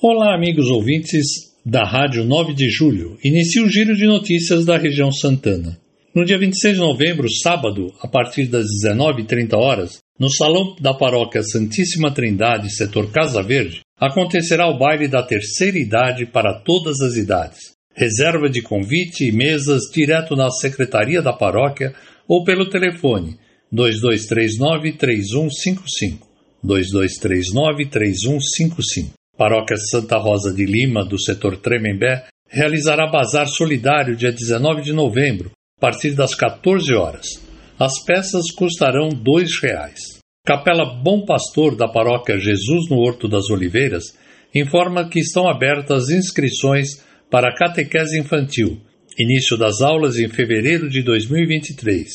Olá, amigos ouvintes da Rádio 9 de Julho. Inicia o giro de notícias da região Santana. No dia 26 de novembro, sábado, a partir das 19h30 horas, no Salão da Paróquia Santíssima Trindade, setor Casa Verde, acontecerá o baile da terceira idade para todas as idades. Reserva de convite e mesas direto na secretaria da paróquia ou pelo telefone 2239 3155 2239 3155. Paróquia Santa Rosa de Lima, do setor Tremembé, realizará bazar solidário dia 19 de novembro, a partir das 14 horas. As peças custarão R$ reais. Capela Bom Pastor da Paróquia Jesus no Horto das Oliveiras informa que estão abertas inscrições para a catequese infantil, início das aulas em fevereiro de 2023.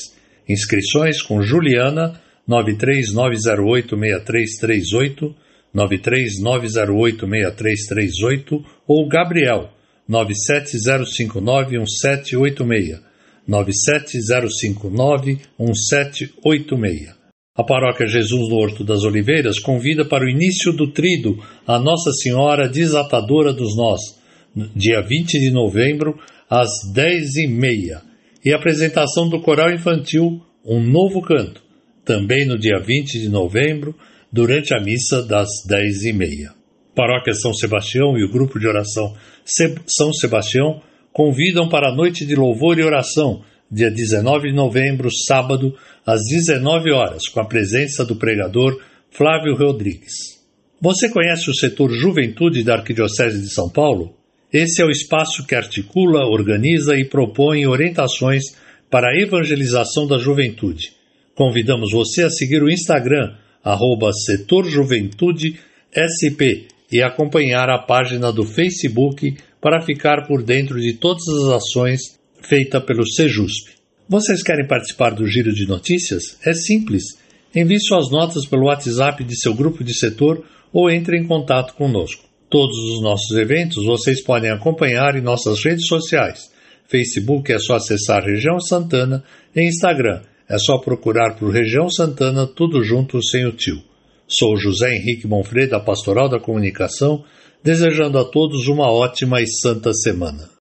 Inscrições com Juliana 939086338 939086338 ou Gabriel 970591786 970591786. A Paróquia Jesus no Horto das Oliveiras convida para o início do trido a Nossa Senhora Desatadora dos Nós, dia 20 de novembro, às 10h30, e apresentação do coral infantil Um Novo Canto, também no dia 20 de novembro, durante a missa das dez e meia. Paróquia São Sebastião e o grupo de oração São Sebastião convidam para a noite de louvor e oração, dia 19 de novembro, sábado, às 19 horas, com a presença do pregador Flávio Rodrigues. Você conhece o setor Juventude da Arquidiocese de São Paulo? Esse é o espaço que articula, organiza e propõe orientações para a evangelização da juventude. Convidamos você a seguir o Instagram arroba Setor Juventude SP e acompanhar a página do Facebook para ficar por dentro de todas as ações feitas pelo Sejusp. Vocês querem participar do Giro de Notícias? É simples. Envie suas notas pelo WhatsApp de seu grupo de setor ou entre em contato conosco. Todos os nossos eventos vocês podem acompanhar em nossas redes sociais. Facebook é só acessar Região Santana e Instagram é só procurar por Região Santana, tudo junto, sem o tio. Sou José Henrique Monfrey, da Pastoral da Comunicação, desejando a todos uma ótima e santa semana.